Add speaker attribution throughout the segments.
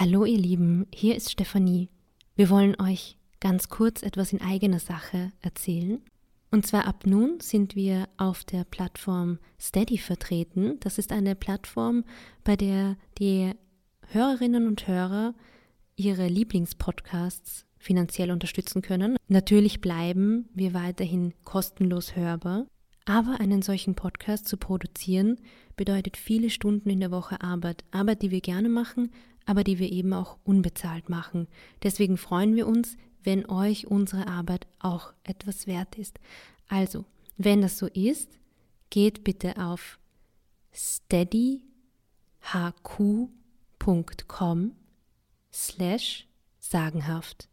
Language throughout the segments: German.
Speaker 1: Hallo ihr Lieben, hier ist Stefanie. Wir wollen euch ganz kurz etwas in eigener Sache erzählen. Und zwar ab nun sind wir auf der Plattform Steady vertreten. Das ist eine Plattform, bei der die Hörerinnen und Hörer ihre Lieblingspodcasts finanziell unterstützen können. Natürlich bleiben wir weiterhin kostenlos hörbar, aber einen solchen Podcast zu produzieren bedeutet viele Stunden in der Woche Arbeit. Arbeit, die wir gerne machen, aber die wir eben auch unbezahlt machen. Deswegen freuen wir uns, wenn euch unsere Arbeit auch etwas wert ist. Also, wenn das so ist, geht bitte auf steadyhq.com slash sagenhaft.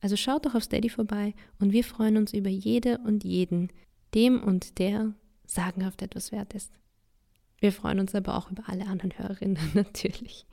Speaker 1: Also schaut doch auf Steady vorbei und wir freuen uns über jede und jeden, dem und der sagenhaft etwas wert ist. Wir freuen uns aber auch über alle anderen Hörerinnen natürlich.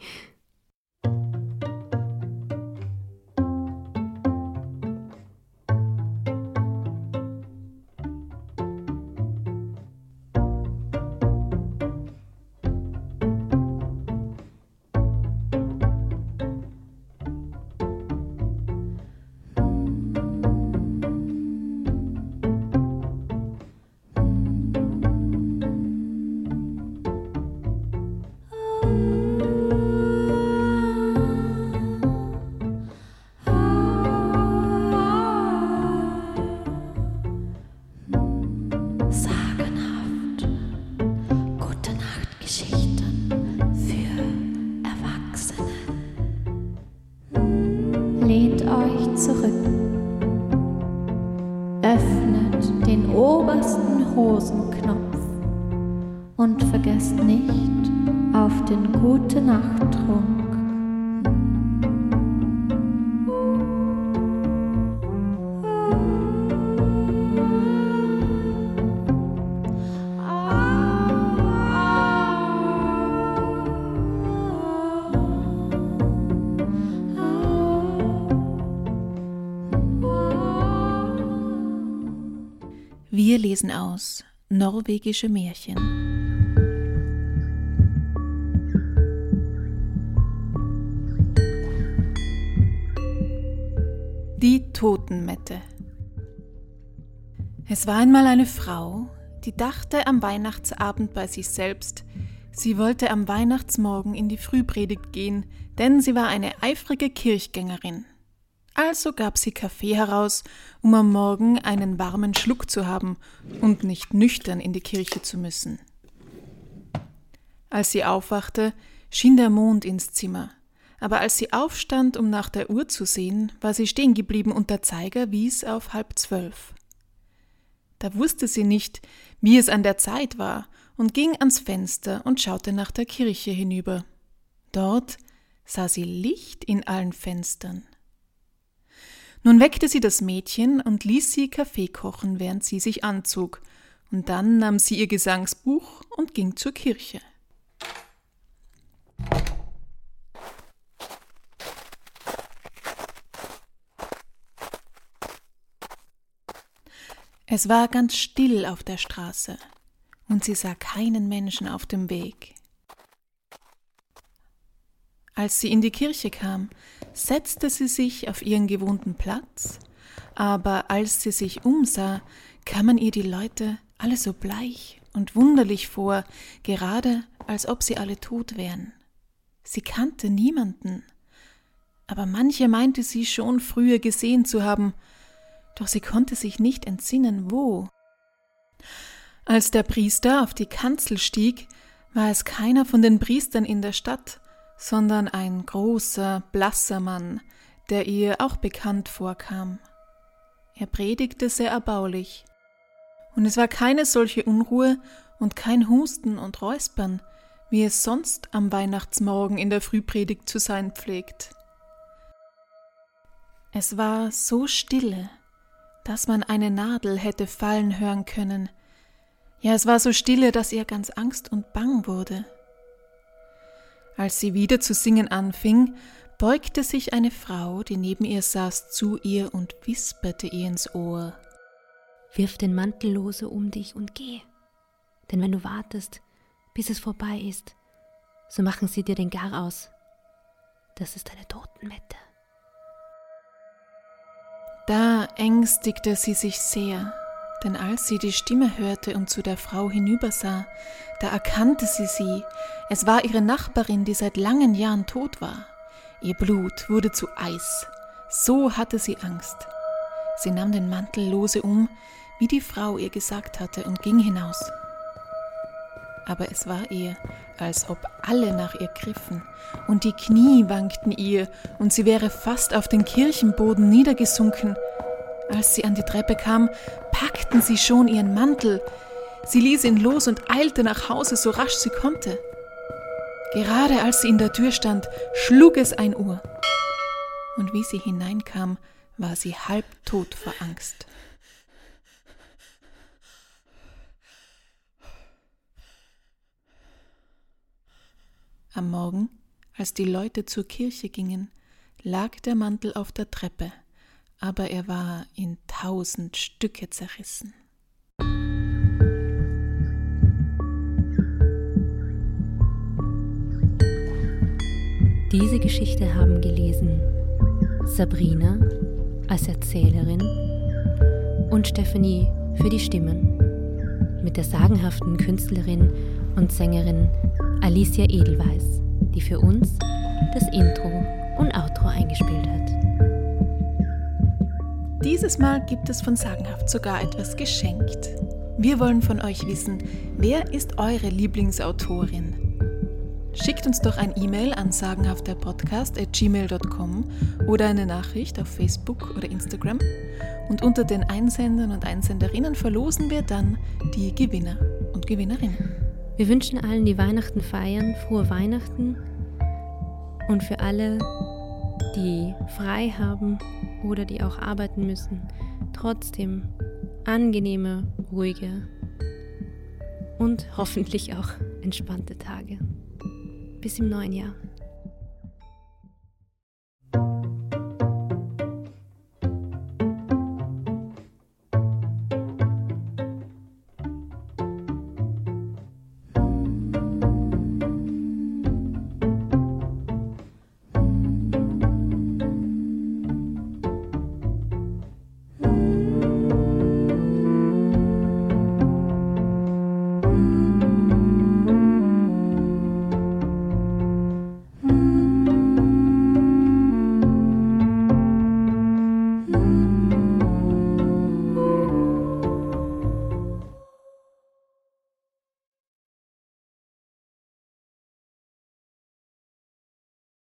Speaker 2: Zurück. Öffnet den obersten Hosenknopf und vergesst nicht auf den Gute Nacht
Speaker 3: Wir lesen aus Norwegische Märchen. Die Totenmette. Es war einmal eine Frau, die dachte am Weihnachtsabend bei sich selbst, sie wollte am Weihnachtsmorgen in die Frühpredigt gehen, denn sie war eine eifrige Kirchgängerin. Also gab sie Kaffee heraus, um am Morgen einen warmen Schluck zu haben und nicht nüchtern in die Kirche zu müssen. Als sie aufwachte, schien der Mond ins Zimmer, aber als sie aufstand, um nach der Uhr zu sehen, war sie stehen geblieben und der Zeiger wies auf halb zwölf. Da wusste sie nicht, wie es an der Zeit war, und ging ans Fenster und schaute nach der Kirche hinüber. Dort sah sie Licht in allen Fenstern. Nun weckte sie das Mädchen und ließ sie Kaffee kochen, während sie sich anzog, und dann nahm sie ihr Gesangsbuch und ging zur Kirche. Es war ganz still auf der Straße, und sie sah keinen Menschen auf dem Weg. Als sie in die Kirche kam, setzte sie sich auf ihren gewohnten Platz, aber als sie sich umsah, kamen ihr die Leute alle so bleich und wunderlich vor, gerade als ob sie alle tot wären. Sie kannte niemanden, aber manche meinte sie schon früher gesehen zu haben, doch sie konnte sich nicht entsinnen, wo. Als der Priester auf die Kanzel stieg, war es keiner von den Priestern in der Stadt, sondern ein großer, blasser Mann, der ihr auch bekannt vorkam. Er predigte sehr erbaulich, und es war keine solche Unruhe und kein Husten und Räuspern, wie es sonst am Weihnachtsmorgen in der Frühpredigt zu sein pflegt. Es war so stille, dass man eine Nadel hätte fallen hören können. Ja, es war so stille, dass ihr ganz Angst und Bang wurde. Als sie wieder zu singen anfing, beugte sich eine Frau, die neben ihr saß, zu ihr und wisperte ihr ins Ohr.
Speaker 1: Wirf den Mantel lose um dich und geh. Denn wenn du wartest, bis es vorbei ist, so machen sie dir den Gar aus. das ist eine Totenmette.
Speaker 3: Da ängstigte sie sich sehr, denn als sie die Stimme hörte und zu der Frau hinübersah, da erkannte sie sie, es war ihre Nachbarin, die seit langen Jahren tot war. Ihr Blut wurde zu Eis, so hatte sie Angst. Sie nahm den Mantel lose um, wie die Frau ihr gesagt hatte, und ging hinaus. Aber es war ihr, als ob alle nach ihr griffen, und die Knie wankten ihr, und sie wäre fast auf den Kirchenboden niedergesunken. Als sie an die Treppe kam, packten sie schon ihren Mantel. Sie ließ ihn los und eilte nach Hause so rasch sie konnte. Gerade als sie in der Tür stand, schlug es ein Uhr. Und wie sie hineinkam, war sie halbtot vor Angst. Am Morgen, als die Leute zur Kirche gingen, lag der Mantel auf der Treppe, aber er war in tausend Stücke zerrissen.
Speaker 1: Diese Geschichte haben gelesen Sabrina als Erzählerin und Stephanie für die Stimmen mit der sagenhaften Künstlerin und Sängerin Alicia Edelweiss, die für uns das Intro und Outro eingespielt hat.
Speaker 3: Dieses Mal gibt es von Sagenhaft sogar etwas geschenkt. Wir wollen von euch wissen, wer ist eure Lieblingsautorin? Schickt uns doch ein E-Mail an sagenhafterpodcast.gmail.com oder eine Nachricht auf Facebook oder Instagram. Und unter den Einsendern und Einsenderinnen verlosen wir dann die Gewinner und Gewinnerinnen.
Speaker 1: Wir wünschen allen, die Weihnachten feiern, frohe Weihnachten. Und für alle, die frei haben oder die auch arbeiten müssen, trotzdem angenehme, ruhige und hoffentlich auch entspannte Tage. Bis im neuen Jahr.